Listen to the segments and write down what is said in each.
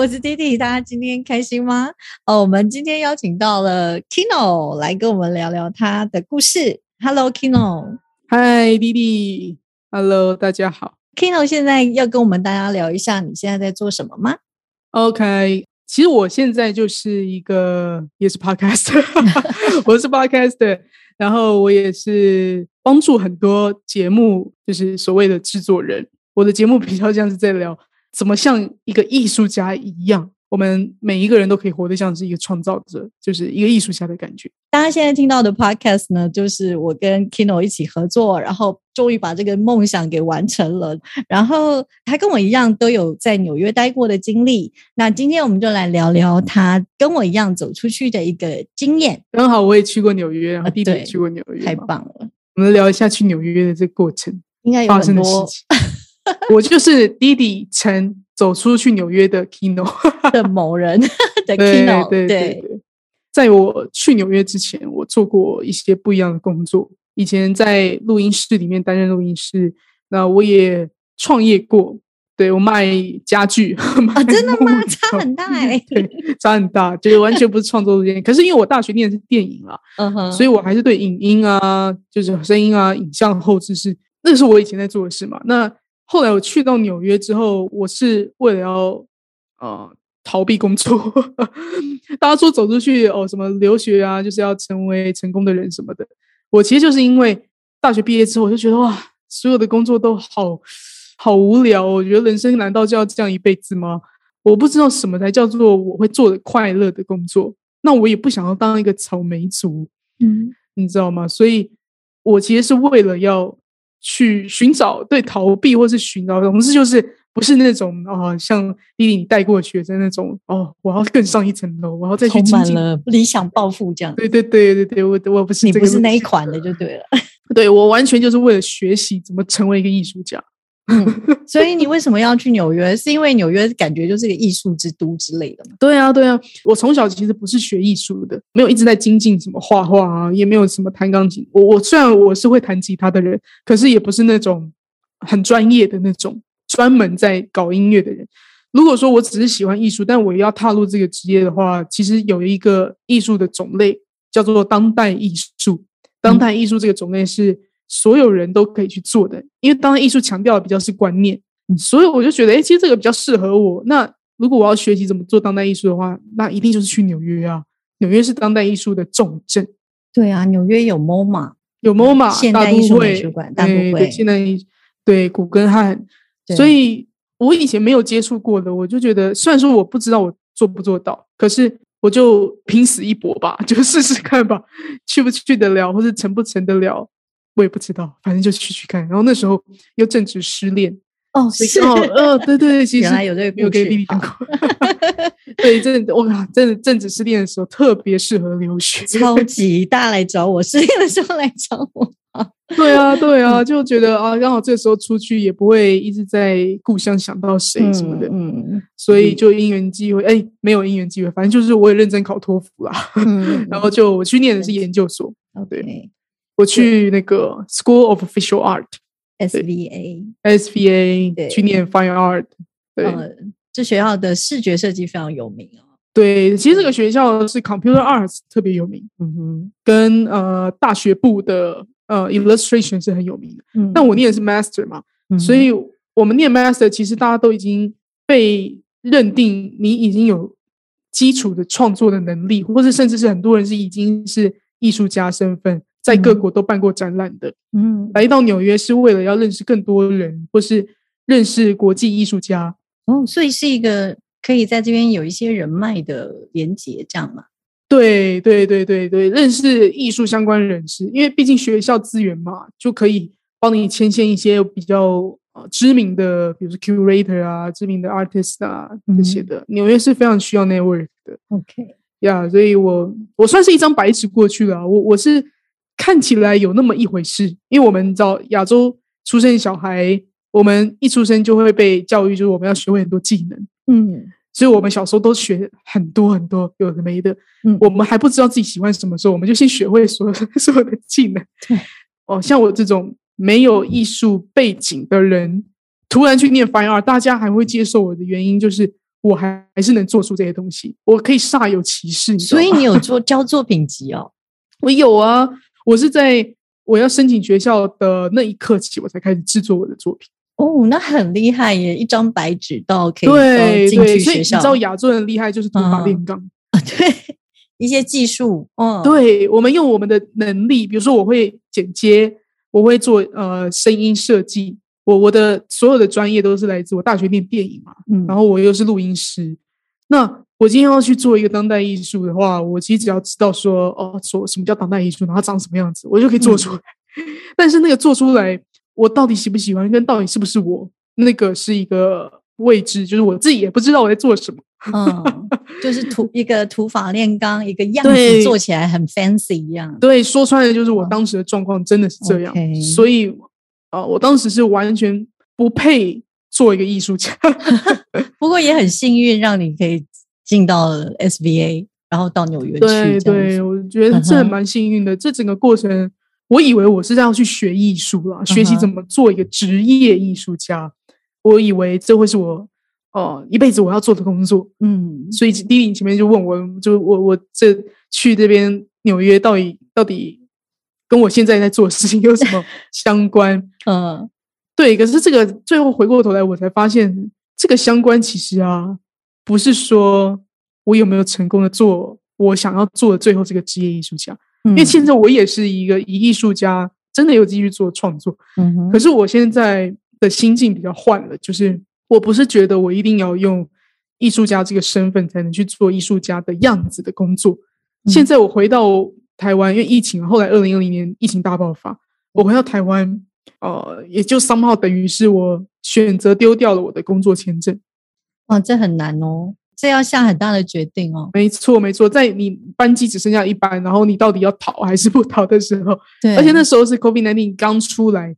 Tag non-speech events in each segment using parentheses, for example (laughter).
我是弟弟，大家今天开心吗？哦，我们今天邀请到了 Kino 来跟我们聊聊他的故事。Hello，Kino。嗨，弟弟。Hello，大家好。Kino 现在要跟我们大家聊一下，你现在在做什么吗？OK，其实我现在就是一个也是 Podcaster，(laughs) 我是 Podcaster，(laughs) 然后我也是帮助很多节目，就是所谓的制作人。我的节目比较像是在聊。怎么像一个艺术家一样？我们每一个人都可以活得像是一个创造者，就是一个艺术家的感觉。大家现在听到的 podcast 呢，就是我跟 Kino 一起合作，然后终于把这个梦想给完成了。然后他跟我一样都有在纽约待过的经历。那今天我们就来聊聊他跟我一样走出去的一个经验。刚好我也去过纽约，然后弟弟也去过纽约，太棒了。我们聊一下去纽约的这个过程，应该有很多。(laughs) 我就是弟弟曾走出去纽约的 Kino (laughs) 的某人 (laughs) 的 Kino。对对对，在我去纽约之前，我做过一些不一样的工作。以前在录音室里面担任录音师，那我也创业过。对我卖家具啊，真的吗？差很大哎，对，差很大，就是完全不是创作路线。可是因为我大学念的是电影啊，嗯哼，所以我还是对影音啊，就是声音啊、影像后置是，那是我以前在做的事嘛。那后来我去到纽约之后，我是为了要呃逃避工作。(laughs) 大家说走出去哦，什么留学啊，就是要成为成功的人什么的。我其实就是因为大学毕业之后，我就觉得哇，所有的工作都好好无聊。我觉得人生难道就要这样一辈子吗？我不知道什么才叫做我会做的快乐的工作。那我也不想要当一个草莓族，嗯，你知道吗？所以我其实是为了要。去寻找对逃避，或是寻找，总之就是不是那种啊，像丽丽你带过的学生那种哦，我要更上一层楼，我要再去充满了理想抱负这样。对对对对对，我我不是你不是那一款的就对了。对我完全就是为了学习怎么成为一个艺术家。所以你为什么要去纽约？(laughs) 是因为纽约感觉就是个艺术之都之类的吗？对啊，对啊。我从小其实不是学艺术的，没有一直在精进什么画画啊，也没有什么弹钢琴。我我虽然我是会弹吉他的人，可是也不是那种很专业的那种专门在搞音乐的人。如果说我只是喜欢艺术，但我要踏入这个职业的话，其实有一个艺术的种类叫做当代艺术。当代艺术这个种类是。所有人都可以去做的，因为当代艺术强调的比较是观念，所以我就觉得，哎，其实这个比较适合我。那如果我要学习怎么做当代艺术的话，那一定就是去纽约啊！纽约是当代艺术的重镇。对啊，纽约有 MoMA，有 MoMA 现代艺术美术馆，大都会。现代对古根汉，所以我以前没有接触过的，我就觉得，虽然说我不知道我做不做到，可是我就拼死一搏吧，(laughs) 就试试看吧，去不去得了，或是成不成得了。我也不知道，反正就去去看。然后那时候又正值失恋哦，是哦，呃，对对，其实原来有这个，有给弟弟讲过。(laughs) 对，真的，我靠，真的正值失恋的时候特别适合留学，超级大家来找我，失恋的时候来找我。(laughs) 对啊，对啊，就觉得啊，刚好这时候出去也不会一直在故乡想到谁什么的，嗯，所以就因缘机会，哎，没有因缘机会，反正就是我也认真考托福啦，嗯，(laughs) 然后就我去念的是研究所，对。我去那个 School of Visual Art（SVA），SVA 去念 Fine Art。对，这学校的视觉设计非常有名哦。对，其实这个学校是 Computer Arts 特别有名，嗯哼，跟呃大学部的呃 Illustration 是很有名的。嗯，但我念的是 Master 嘛，所以我们念 Master，其实大家都已经被认定你已经有基础的创作的能力，或者甚至是很多人是已经是艺术家身份。在各国都办过展览的，嗯，来到纽约是为了要认识更多人，或是认识国际艺术家哦，所以是一个可以在这边有一些人脉的连接，这样吗？对对对对对，认识艺术相关人士，因为毕竟学校资源嘛，就可以帮你牵线一些比较呃知名的，比如说 curator 啊，知名的 artist 啊这些的。纽约是非常需要 network 的。OK，呀，所以我我算是一张白纸过去了，我我是。看起来有那么一回事，因为我们知道亚洲出生小孩，我们一出生就会被教育，就是我们要学会很多技能，嗯，所以我们小时候都学很多很多有的没的，嗯，我们还不知道自己喜欢什么时候，我们就先学会所有 (laughs) 所有的技能，对，哦，像我这种没有艺术背景的人，突然去念 Fine Art，大家还会接受我的原因就是。我还还是能做出这些东西，我可以煞有其事。所以你有做教作品集哦？(laughs) 我有啊，我是在我要申请学校的那一刻起，我才开始制作我的作品。哦，那很厉害耶！一张白纸到可以对进去学校。你知道亚洲人厉害就是土法炼钢啊，对一些技术。嗯，对，我们用我们的能力，比如说我会剪接，我会做呃声音设计。我我的所有的专业都是来自我大学念电影嘛，嗯，然后我又是录音师。那我今天要去做一个当代艺术的话，我其实只要知道说哦，说什么叫当代艺术，然后长什么样子，我就可以做出来。但是那个做出来，我到底喜不喜欢，跟到底是不是我，那个是一个未知，就是我自己也不知道我在做什么。嗯，就是土一个土法炼钢，一个样子做起来很 fancy 一样。(laughs) 对，说穿了就是我当时的状况真的是这样，所以。啊，我当时是完全不配做一个艺术家，(laughs) 不过也很幸运，让你可以进到 SVA，然后到纽约去。对对，我觉得这蛮幸运的。这整个过程，我以为我是要去学艺术了，学习怎么做一个职业艺术家。我以为这会是我哦一辈子我要做的工作。嗯，所以第一前面就问我，就我我这去这边纽约到底到底。跟我现在在做的事情有什么 (laughs) 相关？嗯，对。可是这个最后回过头来，我才发现这个相关其实啊，不是说我有没有成功的做我想要做的最后这个职业艺术家。因为现在我也是一个以艺术家，真的有继续做创作。可是我现在的心境比较换了，就是我不是觉得我一定要用艺术家这个身份才能去做艺术家的样子的工作。现在我回到。台湾因为疫情，后来二零二零年疫情大爆发，我回到台湾，呃，也就 somehow 等于是我选择丢掉了我的工作签证。哇，这很难哦，这要下很大的决定哦。没错，没错，在你班机只剩下一班，然后你到底要逃还是不逃的时候，(laughs) 对，而且那时候是 COVID nineteen 刚出来，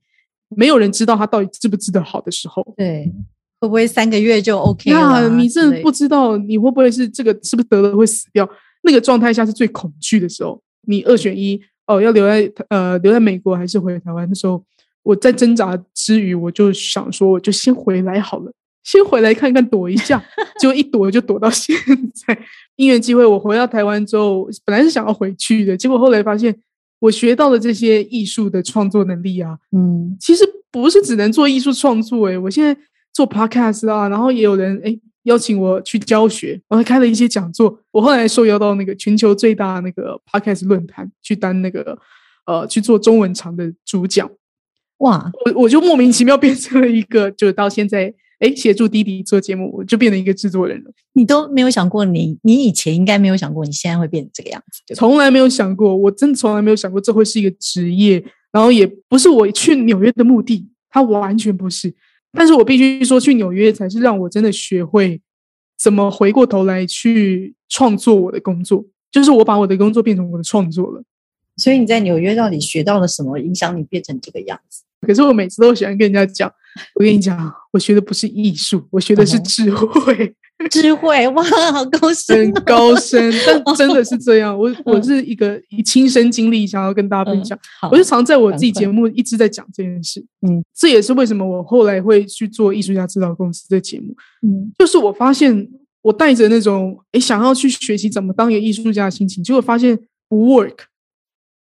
没有人知道他到底治不治得好的时候，对，会不会三个月就 OK 了？你真的不知道你会不会是这个，是不是得了会死掉？那个状态下是最恐惧的时候。你二选一哦，要留在呃留在美国还是回台湾？那时候我在挣扎之余，我就想说，我就先回来好了，先回来看看躲一下。(laughs) 结果一躲就躲到现在。因缘机会，我回到台湾之后，本来是想要回去的，结果后来发现，我学到的这些艺术的创作能力啊，嗯，其实不是只能做艺术创作。诶，我现在做 podcast 啊，然后也有人诶。邀请我去教学，我还开了一些讲座。我后来受邀到那个全球最大那个 podcast 论坛去当那个呃去做中文场的主讲。哇！我我就莫名其妙变成了一个，就到现在哎协助弟弟做节目，我就变成一个制作人了。你都没有想过，你你以前应该没有想过，你现在会变成这个样子？从来没有想过，我真的从来没有想过这会是一个职业，然后也不是我去纽约的目的，它完全不是。但是我必须说，去纽约才是让我真的学会怎么回过头来去创作我的工作，就是我把我的工作变成我的创作了。所以你在纽约到底学到了什么，影响你变成这个样子？可是我每次都喜欢跟人家讲，我跟你讲，我学的不是艺术，我学的是智慧。(laughs) 智慧哇，好高深，很高深，但真的是这样。我我是一个以亲身经历想要跟大家分享，我就常在我自己节目一直在讲这件事。嗯，这也是为什么我后来会去做艺术家指导公司的节目。嗯，就是我发现我带着那种诶想要去学习怎么当一个艺术家的心情，结果发现不 work。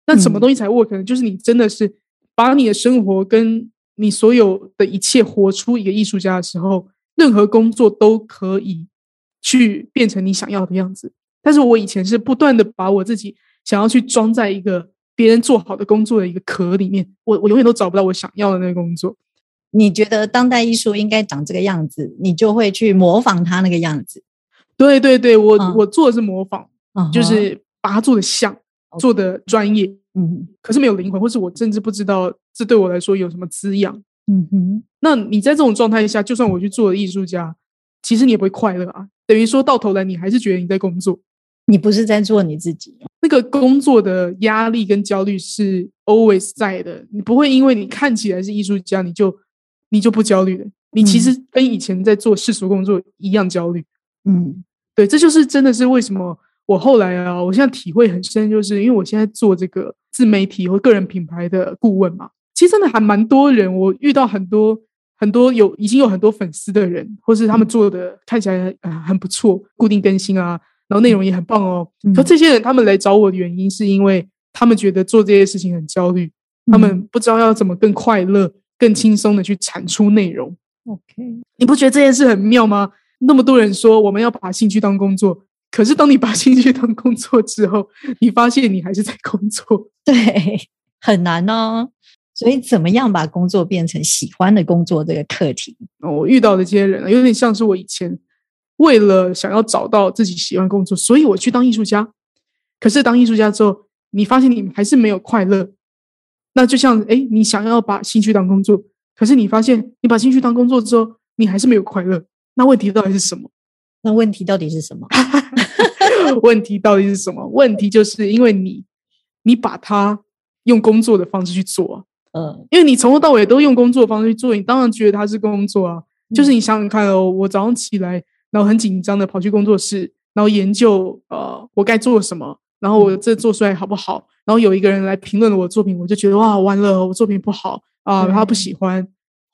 那什么东西才 work 呢？就是你真的是把你的生活跟你所有的一切活出一个艺术家的时候，任何工作都可以。去变成你想要的样子，但是我以前是不断的把我自己想要去装在一个别人做好的工作的一个壳里面，我我永远都找不到我想要的那个工作。你觉得当代艺术应该长这个样子，你就会去模仿他那个样子。对对对，我我做的是模仿，就是把它做的像，做的专业，嗯，可是没有灵魂，或是我甚至不知道这对我来说有什么滋养，嗯哼。那你在这种状态下，就算我去做艺术家，其实你也不会快乐啊。等于说到头来，你还是觉得你在工作，你不是在做你自己。那个工作的压力跟焦虑是 always 在的。你不会因为你看起来是艺术家，你就你就不焦虑的。你其实跟以前在做世俗工作一样焦虑。嗯，对，这就是真的是为什么我后来啊，我现在体会很深，就是因为我现在做这个自媒体或个人品牌的顾问嘛。其实真的还蛮多人，我遇到很多很多有已经有很多粉丝的人，或是他们做的看起来呃很不错，固定更新啊，然后内容也很棒哦。可这些人他们来找我的原因，是因为他们觉得做这些事情很焦虑，他们不知道要怎么更快乐、更轻松的去产出内容。OK，你不觉得这件事很妙吗？那么多人说我们要把兴趣当工作，可是当你把兴趣当工作之后，你发现你还是在工作，(laughs) 对，很难哦。所以，怎么样把工作变成喜欢的工作这个课题？我遇到的这些人，有点像是我以前为了想要找到自己喜欢工作，所以我去当艺术家。可是当艺术家之后，你发现你还是没有快乐。那就像，哎，你想要把兴趣当工作，可是你发现你把兴趣当工作之后，你还是没有快乐。那问题到底是什么？那问题到底是什么？(laughs) 问题到底是什么？问题就是因为你，你把它用工作的方式去做。嗯，因为你从头到尾都用工作方式去做，你当然觉得它是工作啊。就是你想想看哦，我早上起来，然后很紧张的跑去工作室，然后研究呃我该做什么，然后我这做出来好不好？然后有一个人来评论了我的作品，我就觉得哇完了，我作品不好啊，他不喜欢。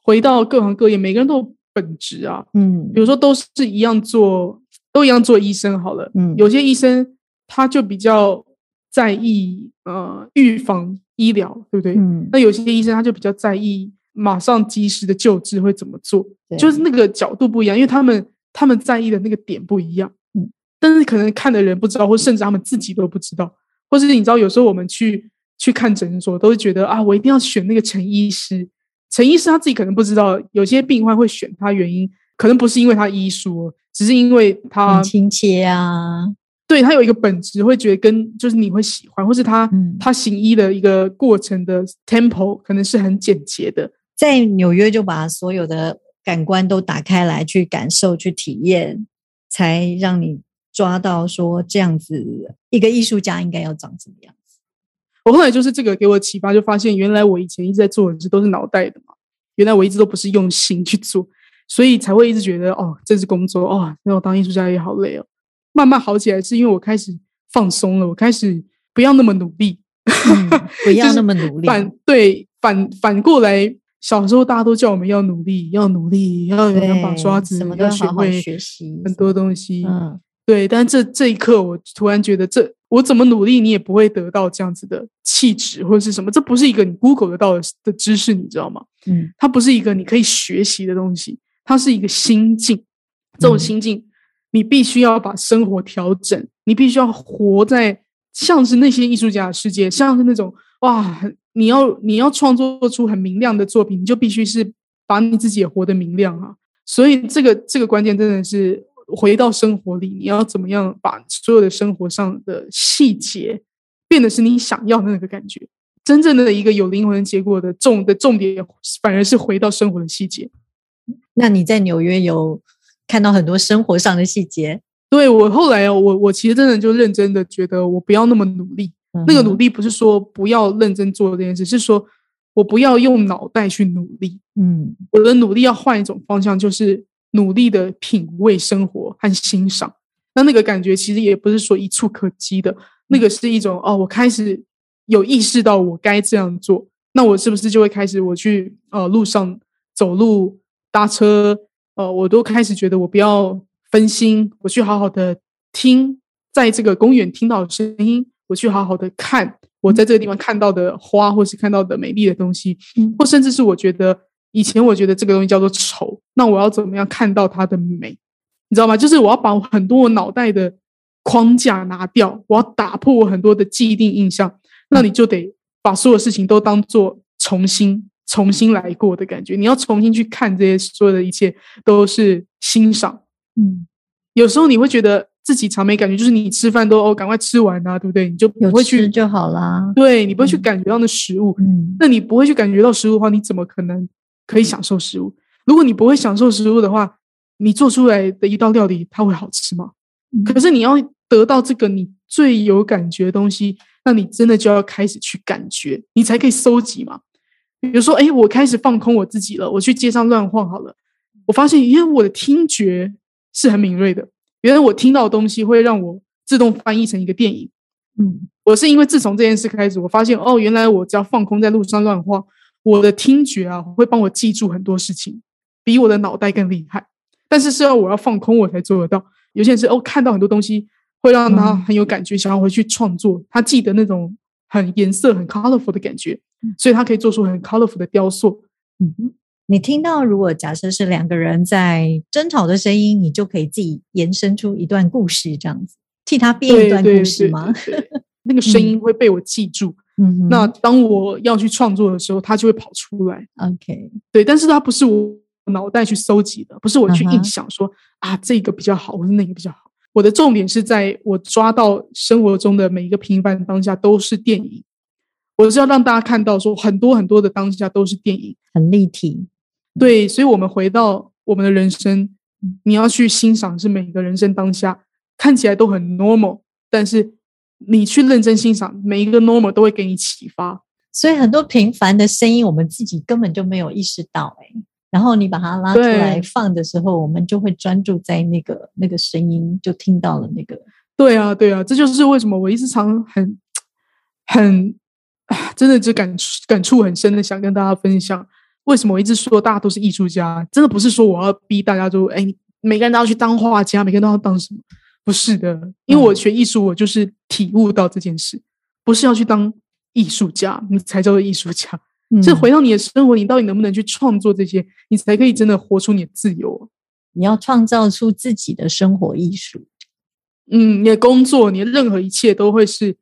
回到各行各业，每个人都有本职啊，嗯，比如说都是一样做，都一样做医生好了，嗯，有些医生他就比较在意呃预防。医疗对不对？嗯，那有些医生他就比较在意马上及时的救治会怎么做，就是那个角度不一样，因为他们他们在意的那个点不一样。嗯，但是可能看的人不知道，或甚至他们自己都不知道，或是你知道，有时候我们去去看诊所，都会觉得啊，我一定要选那个陈医师。陈医师他自己可能不知道，有些病患会选他原因，可能不是因为他医术，只是因为他亲切啊。对他有一个本质，会觉得跟就是你会喜欢，或是他他行医的一个过程的 tempo 可能是很简洁的。在纽约就把所有的感官都打开来，去感受、去体验，才让你抓到说这样子一个艺术家应该要长什么样子。我后来就是这个给我启发，就发现原来我以前一直在做的事都是脑袋的嘛，原来我一直都不是用心去做，所以才会一直觉得哦，这是工作哦，那我当艺术家也好累哦。慢慢好起来，是因为我开始放松了，我开始不要那么努力，不 (laughs) 要那么努力。反对反反过来，小时候大家都叫我们要努力，要努力，要有两把刷子，要学会学习很多东西。嗯，对。但这这一刻，我突然觉得，这我怎么努力，你也不会得到这样子的气质或者是什么。这不是一个你 Google 得到的的知识，你知道吗？嗯，它不是一个你可以学习的东西，它是一个心境。这种心境。你必须要把生活调整，你必须要活在像是那些艺术家的世界，像是那种哇，你要你要创作出很明亮的作品，你就必须是把你自己也活得明亮啊。所以这个这个关键真的是回到生活里，你要怎么样把所有的生活上的细节变得是你想要的那个感觉。真正的一个有灵魂结果的重的重点，反而是回到生活的细节。那你在纽约有？看到很多生活上的细节，对我后来我我其实真的就认真的觉得我不要那么努力。那个努力不是说不要认真做这件事，是说我不要用脑袋去努力。嗯，我的努力要换一种方向，就是努力的品味生活和欣赏。那那个感觉其实也不是说一触可及的，那个是一种哦，我开始有意识到我该这样做，那我是不是就会开始我去呃路上走路搭车？呃，我都开始觉得我不要分心，我去好好的听，在这个公园听到的声音，我去好好的看我在这个地方看到的花，或是看到的美丽的东西，或甚至是我觉得以前我觉得这个东西叫做丑，那我要怎么样看到它的美？你知道吗？就是我要把很多我脑袋的框架拿掉，我要打破我很多的既定印象，那你就得把所有事情都当做重新。重新来过的感觉，你要重新去看这些所有的一切，都是欣赏。嗯，有时候你会觉得自己常没感觉，就是你吃饭都哦，赶快吃完啊，对不对？你就不会去就好啦。对你不会去感觉到那食物，嗯，那你不会去感觉到食物的话，你怎么可能可以享受食物？如果你不会享受食物的话，你做出来的一道料理它会好吃吗？可是你要得到这个你最有感觉的东西，那你真的就要开始去感觉，你才可以收集嘛。比如说，哎，我开始放空我自己了，我去街上乱晃好了，我发现，因为我的听觉是很敏锐的，原来我听到的东西会让我自动翻译成一个电影。嗯，我是因为自从这件事开始，我发现，哦，原来我只要放空在路上乱晃，我的听觉啊会帮我记住很多事情，比我的脑袋更厉害。但是是要我要放空我才做得到。有些人是哦，看到很多东西会让他很有感觉，想要回去创作。他记得那种很颜色很 colorful 的感觉，所以他可以做出很 colorful 的雕塑。嗯，你听到如果假设是两个人在争吵的声音，你就可以自己延伸出一段故事，这样子替他编一段故事吗？那个声音会被我记住。(laughs) 嗯，那当我要去创作的时候，它就会跑出来。OK，对，但是它不是我。脑袋去搜集的，不是我去硬想说啊，这个比较好，或者那个比较好。我的重点是在我抓到生活中的每一个平凡当下都是电影。我是要让大家看到说，很多很多的当下都是电影，很立体。对，所以，我们回到我们的人生，你要去欣赏是每个人生当下看起来都很 normal，但是你去认真欣赏每一个 normal 都会给你启发。所以，很多平凡的声音，我们自己根本就没有意识到，哎。然后你把它拉出来放的时候，我们就会专注在那个那个声音，就听到了那个。对啊，对啊，这就是为什么我一直常很很啊，(laughs) 真的就感感触很深的想跟大家分享，为什么我一直说大家都是艺术家，真的不是说我要逼大家就，哎，每个人都要去当画家，每个人都要当什么？不是的，因为我学艺术，我就是体悟到这件事，不是要去当艺术家，你才叫做艺术家。是回到你的生活，你到底能不能去创作这些，你才可以真的活出你的自由。你要创造出自己的生活艺术。嗯，你的工作，你的任何一切都会是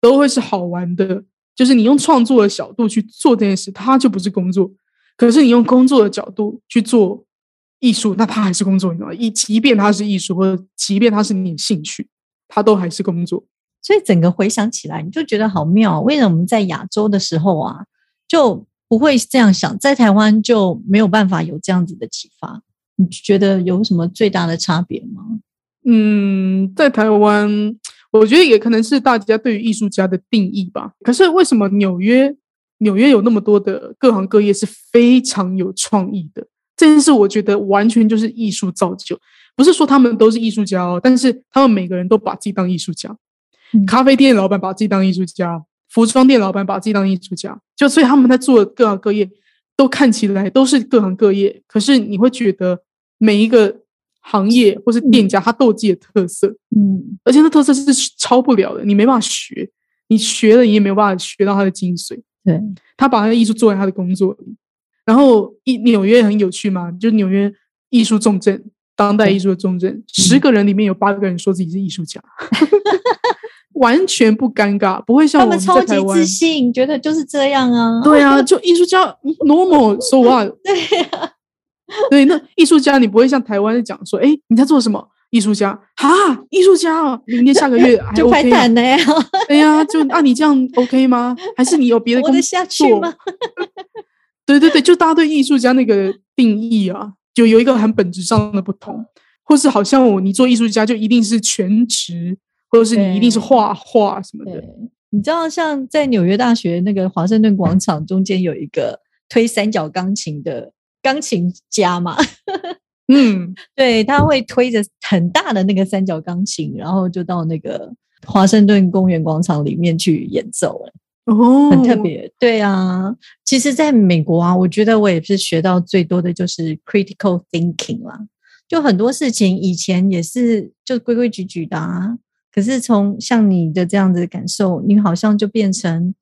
都会是好玩的。就是你用创作的角度去做这件事，它就不是工作。可是你用工作的角度去做艺术，那它还是工作，你知道吗？一即便它是艺术，或者即便它是你的兴趣，它都还是工作。所以整个回想起来，你就觉得好妙。为什么我们在亚洲的时候啊？就不会这样想，在台湾就没有办法有这样子的启发。你觉得有什么最大的差别吗？嗯，在台湾，我觉得也可能是大家对于艺术家的定义吧。可是为什么纽约，纽约有那么多的各行各业是非常有创意的？这件事我觉得完全就是艺术造就，不是说他们都是艺术家哦，但是他们每个人都把自己当艺术家。咖啡店老板把自己当艺术家。服装店老板把自己当艺术家，就所以他们在做各行各业，都看起来都是各行各业。可是你会觉得每一个行业或是店家，他都有自己的特色，嗯，而且那特色是超不了的，你没办法学，你学了你也没有办法学到他的精髓。对，他把他的艺术作为他的工作里。然后一纽约很有趣嘛，就纽约艺术重镇，当代艺术的重镇，十个人里面有八个人说自己是艺术家。(laughs) 完全不尴尬，不会像我们超级自信，觉得就是这样啊。对啊，(laughs) 就艺术家 normal so what？对呀，(laughs) 对，那艺术家你不会像台湾讲说，哎，你在做什么？艺术家哈，艺术家哦，明天下个月 (laughs) 就拍谈的呀。对呀，就啊，你这样 OK 吗？还是你有别的工作吗？对对对，就大家对艺术家那个定义啊，就有一个很本质上的不同，或是好像我你做艺术家就一定是全职。或者是你一定是画画什么的，你知道像在纽约大学那个华盛顿广场中间有一个推三角钢琴的钢琴家嘛？(laughs) 嗯，对，他会推着很大的那个三角钢琴，然后就到那个华盛顿公园广场里面去演奏，哦，很特别。对啊，其实在美国啊，我觉得我也是学到最多的就是 critical thinking 啦，就很多事情以前也是就规规矩矩的啊。可是从像你的这样子的感受，你好像就变成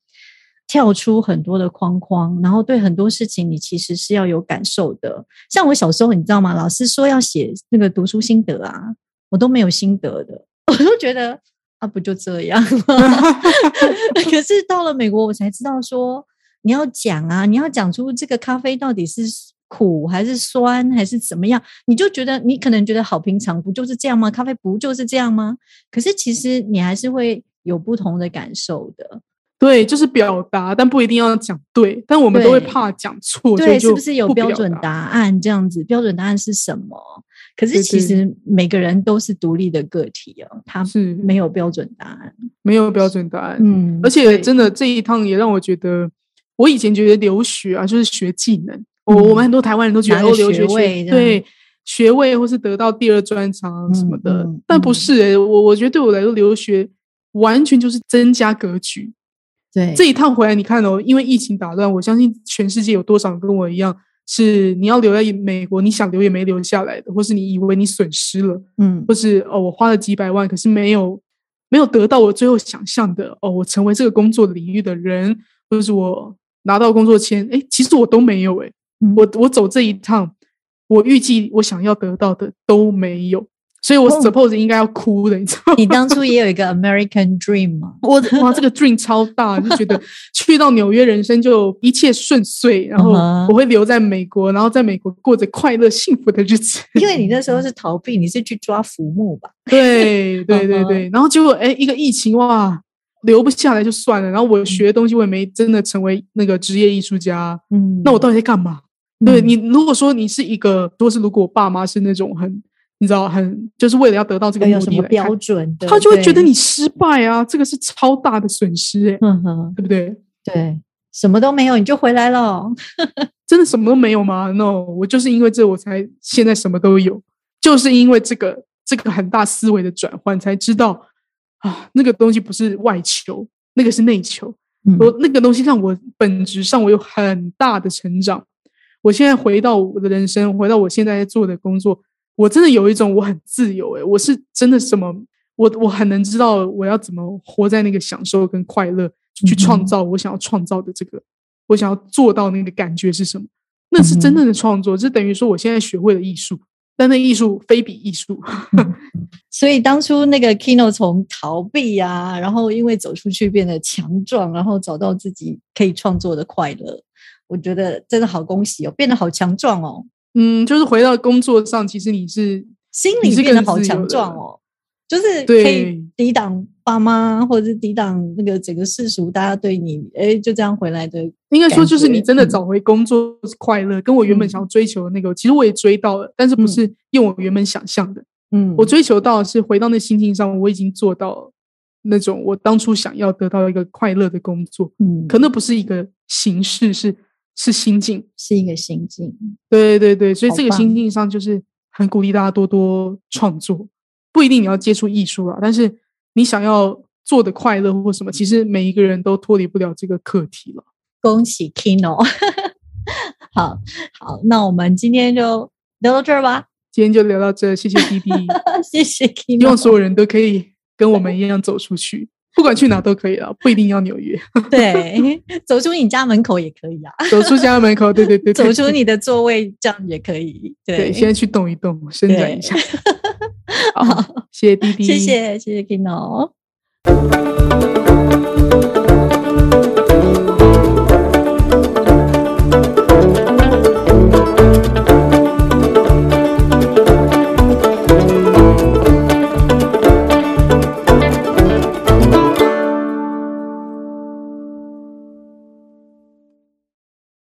跳出很多的框框，然后对很多事情你其实是要有感受的。像我小时候，你知道吗？老师说要写那个读书心得啊，我都没有心得的，(laughs) 我都觉得啊，不就这样吗？(laughs) 可是到了美国，我才知道说你要讲啊，你要讲出这个咖啡到底是。苦还是酸还是怎么样？你就觉得你可能觉得好平常，不就是这样吗？咖啡不就是这样吗？可是其实你还是会有不同的感受的。对，就是表达，但不一定要讲对。但我们都会怕讲错，对，是不是有标准答案这样子？标准答案是什么？可是其实每个人都是独立的个体哦，他是没有标准答案，没有标准答案。嗯，而且真的这一趟也让我觉得，我以前觉得留学啊就是学技能，我我们很多台湾人都觉得留学学对学位或是得到第二专长什么的，但不是诶，我我觉得对我来说留学完全就是增加格局。对，这一趟回来你看哦，因为疫情打乱，我相信全世界有多少跟我一样。是你要留在美国，你想留也没留下来的，或是你以为你损失了，嗯，或是哦，我花了几百万，可是没有没有得到我最后想象的哦，我成为这个工作领域的人，或者是我拿到工作签，哎，其实我都没有，哎，我我走这一趟，我预计我想要得到的都没有。所以我 suppose 应该要哭的，你知道吗？你当初也有一个 American Dream 吗？(laughs) 我哇，这个 dream 超大，就觉得去到纽约，人生就一切顺遂，然后我会留在美国，然后在美国过着快乐幸福的日子。因为你那时候是逃避，你是去抓浮木吧？(laughs) 对对对对，然后结果哎，一个疫情哇，留不下来就算了。然后我学的东西我也没真的成为那个职业艺术家，嗯，那我到底在干嘛？对你，如果说你是一个，如果是如果我爸妈是那种很。你知道，很就是为了要得到这个目的标准，他就会觉得你失败啊，这个是超大的损失，哎，嗯哼，对不对？对，什么都没有你就回来了，(laughs) 真的什么都没有吗？No，我就是因为这我才现在什么都有，就是因为这个这个很大思维的转换，才知道啊，那个东西不是外求，那个是内求。我那个东西让我本质上我有很大的成长。我现在回到我的人生，回到我现在在做的工作。我真的有一种我很自由诶，我是真的什么，我我很能知道我要怎么活在那个享受跟快乐，去创造我想要创造的这个，我想要做到那个感觉是什么？那是真正的创作，这等于说我现在学会了艺术，但那艺术非比艺术。(laughs) 所以当初那个 Kino 从逃避啊，然后因为走出去变得强壮，然后找到自己可以创作的快乐，我觉得真的好恭喜哦，变得好强壮哦。嗯，就是回到工作上，其实你是心里变得好强壮哦，就是可以抵挡爸妈，或者是抵挡那个整个世俗大家对你，哎，就这样回来的。应该说，就是你真的找回工作快乐，跟我原本想要追求的那个，其实我也追到了，但是不是用我原本想象的。嗯，我追求到是回到那心境上，我已经做到那种我当初想要得到一个快乐的工作。嗯，可那不是一个形式，是。是心境，是一个心境。对对对，所以这个心境上就是很鼓励大家多多创作，不一定你要接触艺术啊，但是你想要做的快乐或什么，其实每一个人都脱离不了这个课题了。恭喜 Kino，(laughs) 好好，那我们今天就聊到这儿吧。今天就聊到这，谢谢弟弟，(laughs) 谢谢 Kino，希望所有人都可以跟我们一样走出去。不管去哪都可以啊，不一定要纽约。(laughs) 对，走出你家门口也可以啊。走出家门口，对对对。走出你的座位，这样也可以。对，现在去动一动，伸展一下。(laughs) 好，谢谢滴滴，谢谢谢谢 Kino。